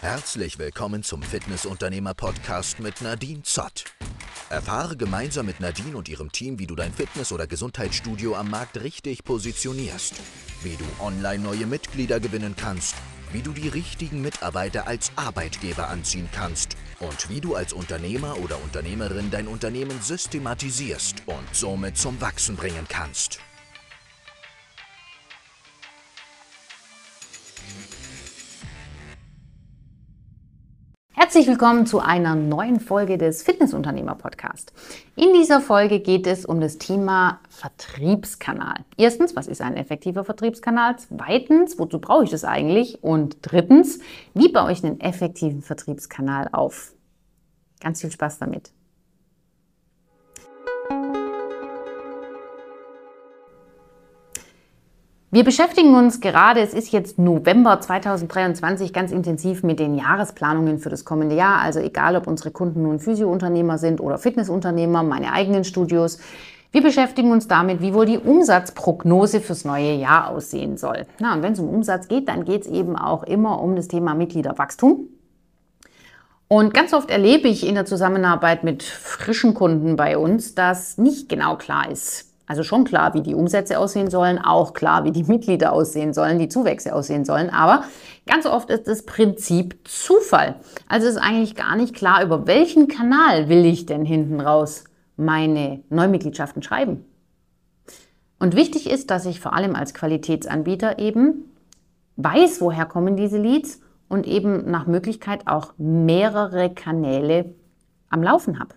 Herzlich willkommen zum Fitnessunternehmer-Podcast mit Nadine Zott. Erfahre gemeinsam mit Nadine und ihrem Team, wie du dein Fitness- oder Gesundheitsstudio am Markt richtig positionierst, wie du online neue Mitglieder gewinnen kannst, wie du die richtigen Mitarbeiter als Arbeitgeber anziehen kannst und wie du als Unternehmer oder Unternehmerin dein Unternehmen systematisierst und somit zum Wachsen bringen kannst. Herzlich willkommen zu einer neuen Folge des Fitnessunternehmer Podcast. In dieser Folge geht es um das Thema Vertriebskanal. Erstens, was ist ein effektiver Vertriebskanal? Zweitens, wozu brauche ich das eigentlich? Und drittens, wie baue ich einen effektiven Vertriebskanal auf? Ganz viel Spaß damit. Wir beschäftigen uns gerade, es ist jetzt November 2023, ganz intensiv mit den Jahresplanungen für das kommende Jahr. Also egal, ob unsere Kunden nun Physiounternehmer sind oder Fitnessunternehmer, meine eigenen Studios. Wir beschäftigen uns damit, wie wohl die Umsatzprognose fürs neue Jahr aussehen soll. Na, und wenn es um Umsatz geht, dann geht es eben auch immer um das Thema Mitgliederwachstum. Und ganz oft erlebe ich in der Zusammenarbeit mit frischen Kunden bei uns, dass nicht genau klar ist, also schon klar, wie die Umsätze aussehen sollen, auch klar, wie die Mitglieder aussehen sollen, die Zuwächse aussehen sollen. Aber ganz oft ist das Prinzip Zufall. Also ist eigentlich gar nicht klar, über welchen Kanal will ich denn hinten raus meine Neumitgliedschaften schreiben. Und wichtig ist, dass ich vor allem als Qualitätsanbieter eben weiß, woher kommen diese Leads und eben nach Möglichkeit auch mehrere Kanäle am Laufen habe.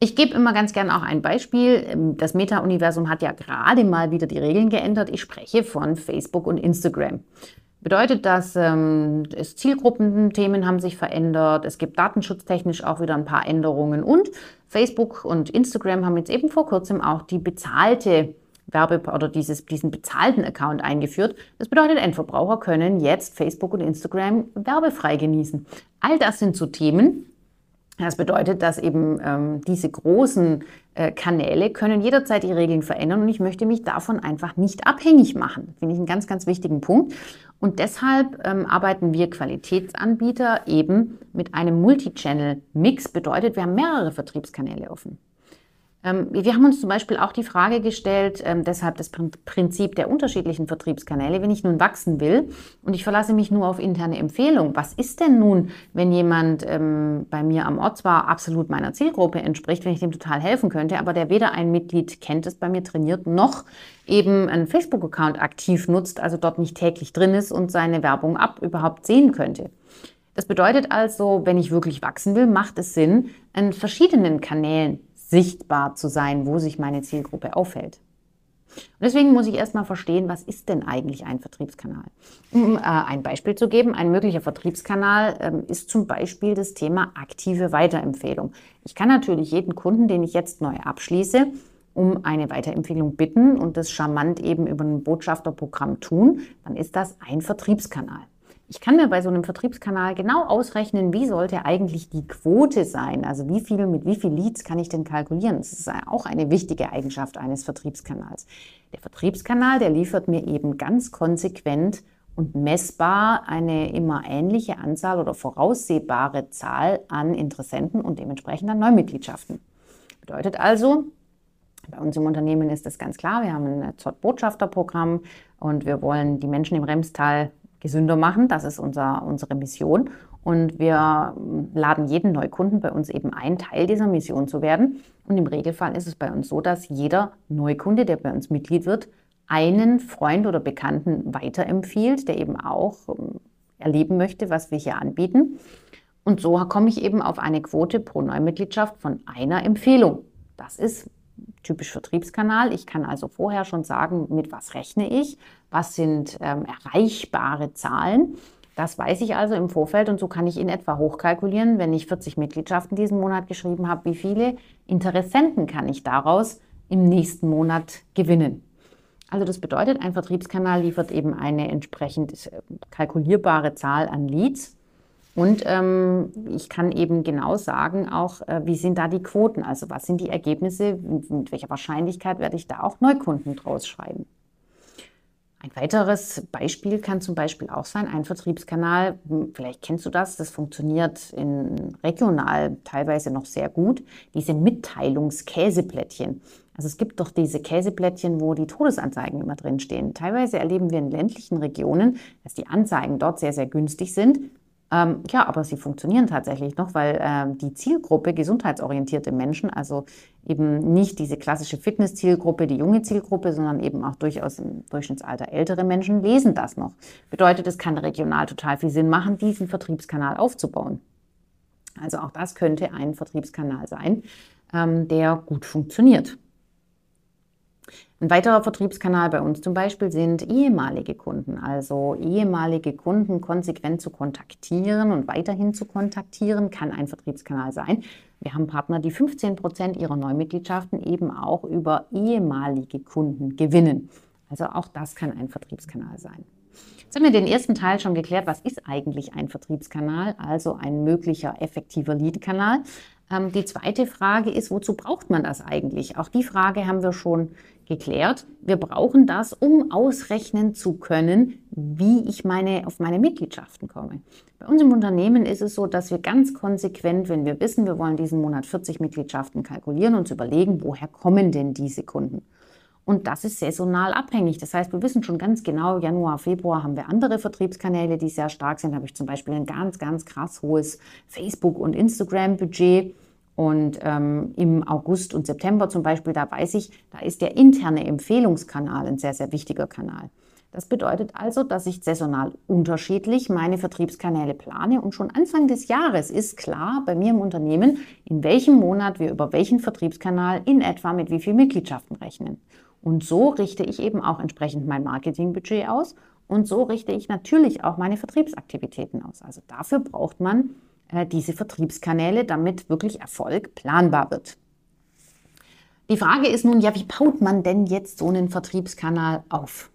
Ich gebe immer ganz gern auch ein Beispiel. Ähm, das Meta-Universum hat ja gerade mal wieder die Regeln geändert. Ich spreche von Facebook und Instagram. Bedeutet das, ähm, es Zielgruppenthemen haben sich verändert, es gibt datenschutztechnisch auch wieder ein paar Änderungen und Facebook und Instagram haben jetzt eben vor kurzem auch die bezahlte Werbe- oder dieses, diesen bezahlten Account eingeführt. Das bedeutet, Endverbraucher können jetzt Facebook und Instagram werbefrei genießen. All das sind so Themen, das bedeutet, dass eben ähm, diese großen äh, Kanäle können jederzeit die Regeln verändern und ich möchte mich davon einfach nicht abhängig machen. Finde ich einen ganz, ganz wichtigen Punkt. Und deshalb ähm, arbeiten wir Qualitätsanbieter eben mit einem Multichannel-Mix. Bedeutet, wir haben mehrere Vertriebskanäle offen. Ähm, wir haben uns zum Beispiel auch die Frage gestellt, ähm, deshalb das Prinzip der unterschiedlichen Vertriebskanäle, wenn ich nun wachsen will und ich verlasse mich nur auf interne Empfehlung, was ist denn nun, wenn jemand ähm, bei mir am Ort zwar absolut meiner Zielgruppe entspricht, wenn ich dem total helfen könnte, aber der weder ein Mitglied kennt, das bei mir trainiert, noch eben einen Facebook-Account aktiv nutzt, also dort nicht täglich drin ist und seine Werbung ab überhaupt sehen könnte. Das bedeutet also, wenn ich wirklich wachsen will, macht es Sinn, an verschiedenen Kanälen sichtbar zu sein, wo sich meine Zielgruppe aufhält. Und deswegen muss ich erstmal verstehen, was ist denn eigentlich ein Vertriebskanal? Um äh, ein Beispiel zu geben, ein möglicher Vertriebskanal ähm, ist zum Beispiel das Thema aktive Weiterempfehlung. Ich kann natürlich jeden Kunden, den ich jetzt neu abschließe, um eine Weiterempfehlung bitten und das charmant eben über ein Botschafterprogramm tun, dann ist das ein Vertriebskanal. Ich kann mir bei so einem Vertriebskanal genau ausrechnen, wie sollte eigentlich die Quote sein. Also wie viel, mit wie viel Leads kann ich denn kalkulieren? Das ist auch eine wichtige Eigenschaft eines Vertriebskanals. Der Vertriebskanal, der liefert mir eben ganz konsequent und messbar eine immer ähnliche Anzahl oder voraussehbare Zahl an Interessenten und dementsprechend an Neumitgliedschaften. Bedeutet also, bei uns im Unternehmen ist das ganz klar, wir haben ein Zott-Botschafterprogramm und wir wollen die Menschen im Remstal gesünder machen. Das ist unser, unsere Mission. Und wir laden jeden Neukunden bei uns eben ein, Teil dieser Mission zu werden. Und im Regelfall ist es bei uns so, dass jeder Neukunde, der bei uns Mitglied wird, einen Freund oder Bekannten weiterempfiehlt, der eben auch ähm, erleben möchte, was wir hier anbieten. Und so komme ich eben auf eine Quote pro Neumitgliedschaft von einer Empfehlung. Das ist typisch Vertriebskanal. Ich kann also vorher schon sagen, mit was rechne ich, was sind ähm, erreichbare Zahlen. Das weiß ich also im Vorfeld und so kann ich in etwa hochkalkulieren, wenn ich 40 Mitgliedschaften diesen Monat geschrieben habe, wie viele Interessenten kann ich daraus im nächsten Monat gewinnen. Also das bedeutet, ein Vertriebskanal liefert eben eine entsprechend äh, kalkulierbare Zahl an Leads und ähm, ich kann eben genau sagen, auch äh, wie sind da die Quoten, also was sind die Ergebnisse, mit welcher Wahrscheinlichkeit werde ich da auch Neukunden draus schreiben. Ein weiteres Beispiel kann zum Beispiel auch sein, ein Vertriebskanal, hm, vielleicht kennst du das, das funktioniert in regional teilweise noch sehr gut, diese Mitteilungskäseplättchen. Also es gibt doch diese Käseplättchen, wo die Todesanzeigen immer drinstehen. Teilweise erleben wir in ländlichen Regionen, dass die Anzeigen dort sehr, sehr günstig sind. Ähm, ja, aber sie funktionieren tatsächlich noch, weil äh, die Zielgruppe gesundheitsorientierte Menschen, also eben nicht diese klassische Fitness-Zielgruppe, die junge Zielgruppe, sondern eben auch durchaus im Durchschnittsalter ältere Menschen lesen das noch. Bedeutet, es kann regional total viel Sinn machen, diesen Vertriebskanal aufzubauen. Also auch das könnte ein Vertriebskanal sein, ähm, der gut funktioniert. Ein weiterer Vertriebskanal bei uns zum Beispiel sind ehemalige Kunden, also ehemalige Kunden konsequent zu kontaktieren und weiterhin zu kontaktieren, kann ein Vertriebskanal sein. Wir haben Partner, die 15 Prozent ihrer Neumitgliedschaften eben auch über ehemalige Kunden gewinnen. Also auch das kann ein Vertriebskanal sein. Jetzt haben wir den ersten Teil schon geklärt, was ist eigentlich ein Vertriebskanal, also ein möglicher effektiver Lead-Kanal. Ähm, die zweite Frage ist, wozu braucht man das eigentlich? Auch die Frage haben wir schon geklärt. Wir brauchen das, um ausrechnen zu können, wie ich meine, auf meine Mitgliedschaften komme. Bei uns im Unternehmen ist es so, dass wir ganz konsequent, wenn wir wissen, wir wollen diesen Monat 40 Mitgliedschaften kalkulieren, uns überlegen, woher kommen denn diese Kunden? Und das ist saisonal abhängig. Das heißt, wir wissen schon ganz genau, Januar, Februar haben wir andere Vertriebskanäle, die sehr stark sind. Da habe ich zum Beispiel ein ganz, ganz krass hohes Facebook- und Instagram-Budget. Und ähm, im August und September zum Beispiel, da weiß ich, da ist der interne Empfehlungskanal ein sehr, sehr wichtiger Kanal. Das bedeutet also, dass ich saisonal unterschiedlich meine Vertriebskanäle plane und schon Anfang des Jahres ist klar bei mir im Unternehmen, in welchem Monat wir über welchen Vertriebskanal in etwa mit wie viel Mitgliedschaften rechnen. Und so richte ich eben auch entsprechend mein Marketingbudget aus und so richte ich natürlich auch meine Vertriebsaktivitäten aus. Also dafür braucht man äh, diese Vertriebskanäle, damit wirklich Erfolg planbar wird. Die Frage ist nun, ja, wie baut man denn jetzt so einen Vertriebskanal auf?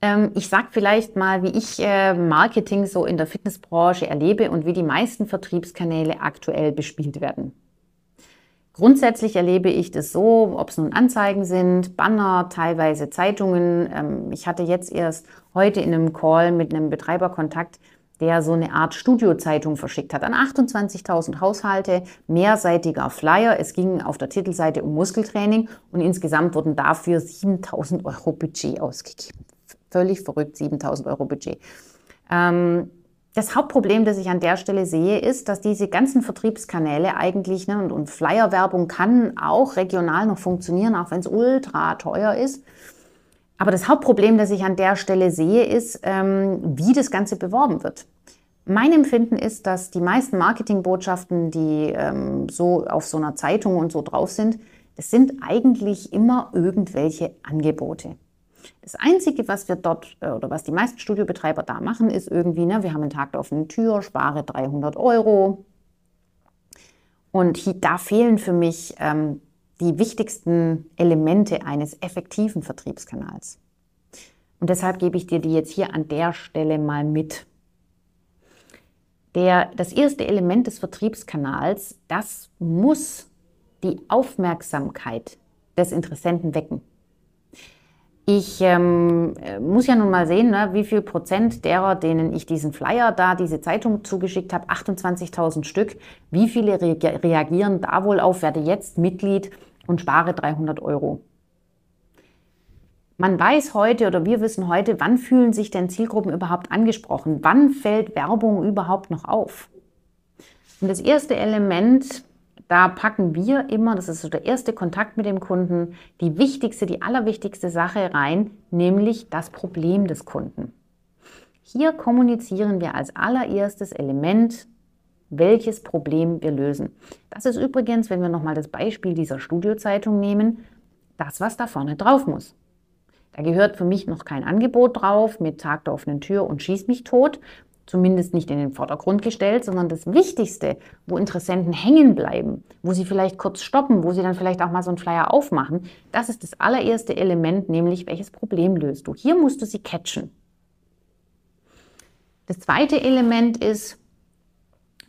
Ähm, ich sage vielleicht mal, wie ich äh, Marketing so in der Fitnessbranche erlebe und wie die meisten Vertriebskanäle aktuell bespielt werden. Grundsätzlich erlebe ich das so, ob es nun Anzeigen sind, Banner, teilweise Zeitungen. Ähm, ich hatte jetzt erst heute in einem Call mit einem Betreiber Kontakt, der so eine Art Studiozeitung verschickt hat an 28.000 Haushalte, mehrseitiger Flyer. Es ging auf der Titelseite um Muskeltraining und insgesamt wurden dafür 7.000 Euro Budget ausgegeben. Völlig verrückt, 7.000 Euro Budget. Ähm, das Hauptproblem, das ich an der Stelle sehe, ist, dass diese ganzen Vertriebskanäle eigentlich, ne, und, und Flyerwerbung kann auch regional noch funktionieren, auch wenn es ultra teuer ist. Aber das Hauptproblem, das ich an der Stelle sehe, ist, ähm, wie das Ganze beworben wird. Mein Empfinden ist, dass die meisten Marketingbotschaften, die ähm, so auf so einer Zeitung und so drauf sind, das sind eigentlich immer irgendwelche Angebote. Das Einzige, was wir dort äh, oder was die meisten Studiobetreiber da machen, ist irgendwie, ne, wir haben einen Tag der offenen Tür, spare 300 Euro. Und hier, da fehlen für mich ähm, die wichtigsten Elemente eines effektiven Vertriebskanals. Und deshalb gebe ich dir die jetzt hier an der Stelle mal mit. Der, das erste Element des Vertriebskanals, das muss die Aufmerksamkeit des Interessenten wecken. Ich ähm, muss ja nun mal sehen, ne, wie viel Prozent derer, denen ich diesen Flyer da, diese Zeitung zugeschickt habe, 28.000 Stück, wie viele re reagieren da wohl auf, werde jetzt Mitglied und spare 300 Euro. Man weiß heute oder wir wissen heute, wann fühlen sich denn Zielgruppen überhaupt angesprochen? Wann fällt Werbung überhaupt noch auf? Und das erste Element da packen wir immer, das ist so der erste Kontakt mit dem Kunden, die wichtigste, die allerwichtigste Sache rein, nämlich das Problem des Kunden. Hier kommunizieren wir als allererstes Element, welches Problem wir lösen. Das ist übrigens, wenn wir nochmal das Beispiel dieser Studiozeitung nehmen, das, was da vorne drauf muss. Da gehört für mich noch kein Angebot drauf mit Tag der offenen Tür und schieß mich tot, zumindest nicht in den Vordergrund gestellt, sondern das Wichtigste, wo Interessenten hängen bleiben, wo sie vielleicht kurz stoppen, wo sie dann vielleicht auch mal so einen Flyer aufmachen, das ist das allererste Element, nämlich welches Problem löst du. Hier musst du sie catchen. Das zweite Element ist,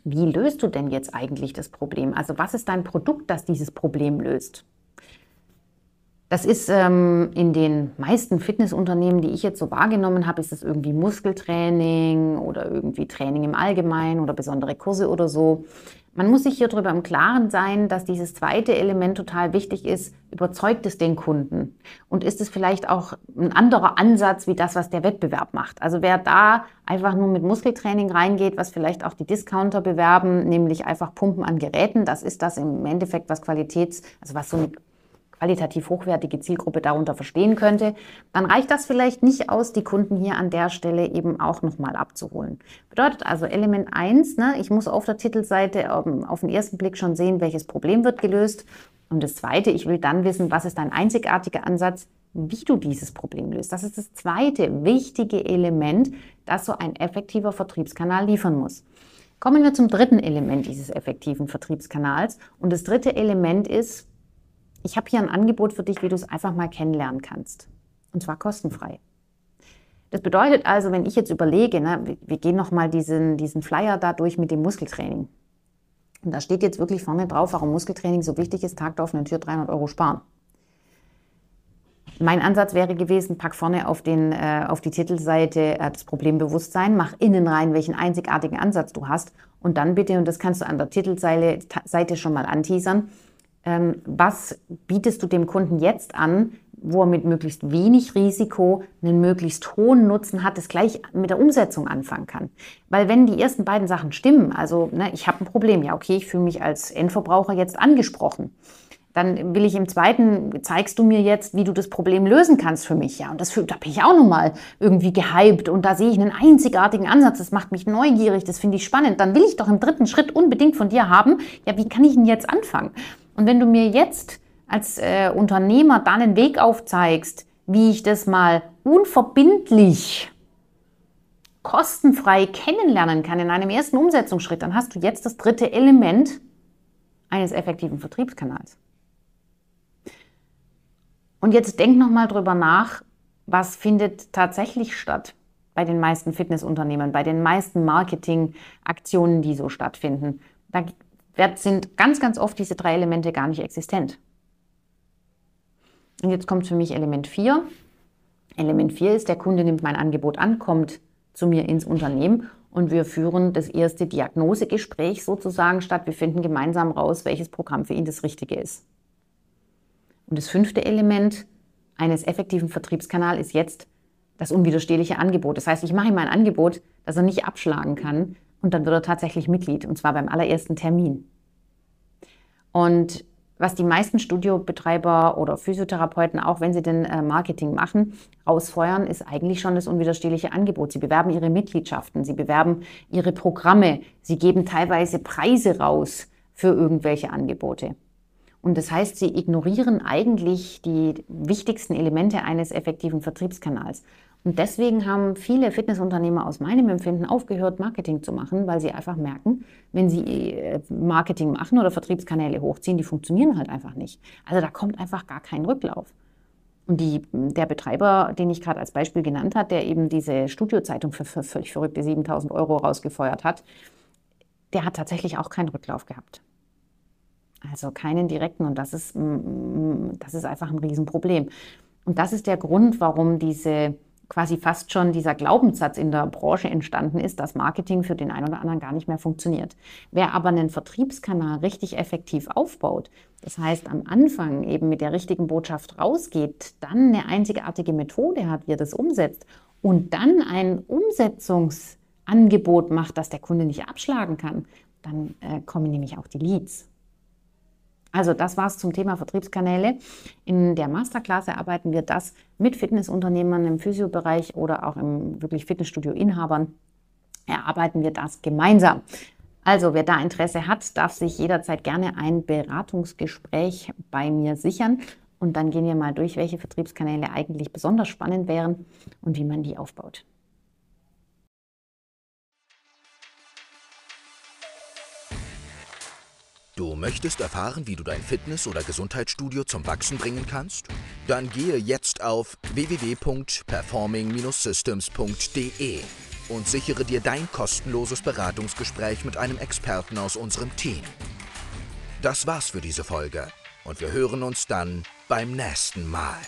wie löst du denn jetzt eigentlich das Problem? Also was ist dein Produkt, das dieses Problem löst? Das ist ähm, in den meisten Fitnessunternehmen, die ich jetzt so wahrgenommen habe, ist es irgendwie Muskeltraining oder irgendwie Training im Allgemeinen oder besondere Kurse oder so. Man muss sich hier darüber im Klaren sein, dass dieses zweite Element total wichtig ist. Überzeugt es den Kunden? Und ist es vielleicht auch ein anderer Ansatz wie das, was der Wettbewerb macht? Also wer da einfach nur mit Muskeltraining reingeht, was vielleicht auch die Discounter bewerben, nämlich einfach Pumpen an Geräten, das ist das im Endeffekt, was Qualitäts, also was so eine qualitativ hochwertige Zielgruppe darunter verstehen könnte, dann reicht das vielleicht nicht aus, die Kunden hier an der Stelle eben auch nochmal abzuholen. Bedeutet also Element 1, ne, ich muss auf der Titelseite um, auf den ersten Blick schon sehen, welches Problem wird gelöst. Und das Zweite, ich will dann wissen, was ist dein einzigartiger Ansatz, wie du dieses Problem löst. Das ist das zweite wichtige Element, das so ein effektiver Vertriebskanal liefern muss. Kommen wir zum dritten Element dieses effektiven Vertriebskanals. Und das dritte Element ist, ich habe hier ein Angebot für dich, wie du es einfach mal kennenlernen kannst. Und zwar kostenfrei. Das bedeutet also, wenn ich jetzt überlege, ne, wir gehen nochmal diesen, diesen Flyer da durch mit dem Muskeltraining. Und da steht jetzt wirklich vorne drauf, warum Muskeltraining so wichtig ist, Tag der offenen Tür 300 Euro sparen. Mein Ansatz wäre gewesen, pack vorne auf, den, äh, auf die Titelseite äh, das Problembewusstsein, mach innen rein, welchen einzigartigen Ansatz du hast und dann bitte, und das kannst du an der Titelseite schon mal anteasern, was bietest du dem Kunden jetzt an, wo er mit möglichst wenig Risiko einen möglichst hohen Nutzen hat, das gleich mit der Umsetzung anfangen kann. Weil wenn die ersten beiden Sachen stimmen, also ne, ich habe ein Problem, ja okay, ich fühle mich als Endverbraucher jetzt angesprochen, dann will ich im zweiten, zeigst du mir jetzt, wie du das Problem lösen kannst für mich. Ja, und das, da bin ich auch nochmal irgendwie gehypt und da sehe ich einen einzigartigen Ansatz, das macht mich neugierig, das finde ich spannend. Dann will ich doch im dritten Schritt unbedingt von dir haben, ja, wie kann ich denn jetzt anfangen? Und wenn du mir jetzt als äh, Unternehmer dann einen Weg aufzeigst, wie ich das mal unverbindlich, kostenfrei kennenlernen kann in einem ersten Umsetzungsschritt, dann hast du jetzt das dritte Element eines effektiven Vertriebskanals. Und jetzt denk nochmal drüber nach, was findet tatsächlich statt bei den meisten Fitnessunternehmen, bei den meisten Marketingaktionen, die so stattfinden. Da sind ganz, ganz oft diese drei Elemente gar nicht existent. Und jetzt kommt für mich Element 4. Element 4 ist, der Kunde nimmt mein Angebot an, kommt zu mir ins Unternehmen und wir führen das erste Diagnosegespräch sozusagen statt. Wir finden gemeinsam raus, welches Programm für ihn das Richtige ist. Und das fünfte Element eines effektiven Vertriebskanals ist jetzt das unwiderstehliche Angebot. Das heißt, ich mache ihm ein Angebot, das er nicht abschlagen kann, und dann wird er tatsächlich Mitglied, und zwar beim allerersten Termin. Und was die meisten Studiobetreiber oder Physiotherapeuten, auch wenn sie den äh, Marketing machen, rausfeuern, ist eigentlich schon das unwiderstehliche Angebot. Sie bewerben ihre Mitgliedschaften, sie bewerben ihre Programme, sie geben teilweise Preise raus für irgendwelche Angebote. Und das heißt, sie ignorieren eigentlich die wichtigsten Elemente eines effektiven Vertriebskanals. Und deswegen haben viele Fitnessunternehmer aus meinem Empfinden aufgehört, Marketing zu machen, weil sie einfach merken, wenn sie äh, Marketing machen oder Vertriebskanäle hochziehen, die funktionieren halt einfach nicht. Also da kommt einfach gar kein Rücklauf. Und die, der Betreiber, den ich gerade als Beispiel genannt habe, der eben diese Studiozeitung für, für völlig verrückte 7000 Euro rausgefeuert hat, der hat tatsächlich auch keinen Rücklauf gehabt. Also keinen direkten und das ist, das ist einfach ein Riesenproblem. Und das ist der Grund, warum diese quasi fast schon dieser Glaubenssatz in der Branche entstanden ist, dass Marketing für den einen oder anderen gar nicht mehr funktioniert. Wer aber einen Vertriebskanal richtig effektiv aufbaut, das heißt am Anfang eben mit der richtigen Botschaft rausgeht, dann eine einzigartige Methode hat, wie er das umsetzt und dann ein Umsetzungsangebot macht, das der Kunde nicht abschlagen kann, dann äh, kommen nämlich auch die Leads. Also das war es zum Thema Vertriebskanäle. In der Masterklasse arbeiten wir das mit Fitnessunternehmern im Physiobereich oder auch im wirklich Fitnessstudio-Inhabern. Erarbeiten wir das gemeinsam. Also wer da Interesse hat, darf sich jederzeit gerne ein Beratungsgespräch bei mir sichern. Und dann gehen wir mal durch, welche Vertriebskanäle eigentlich besonders spannend wären und wie man die aufbaut. Du möchtest erfahren, wie du dein Fitness- oder Gesundheitsstudio zum Wachsen bringen kannst? Dann gehe jetzt auf www.performing-systems.de und sichere dir dein kostenloses Beratungsgespräch mit einem Experten aus unserem Team. Das war's für diese Folge und wir hören uns dann beim nächsten Mal.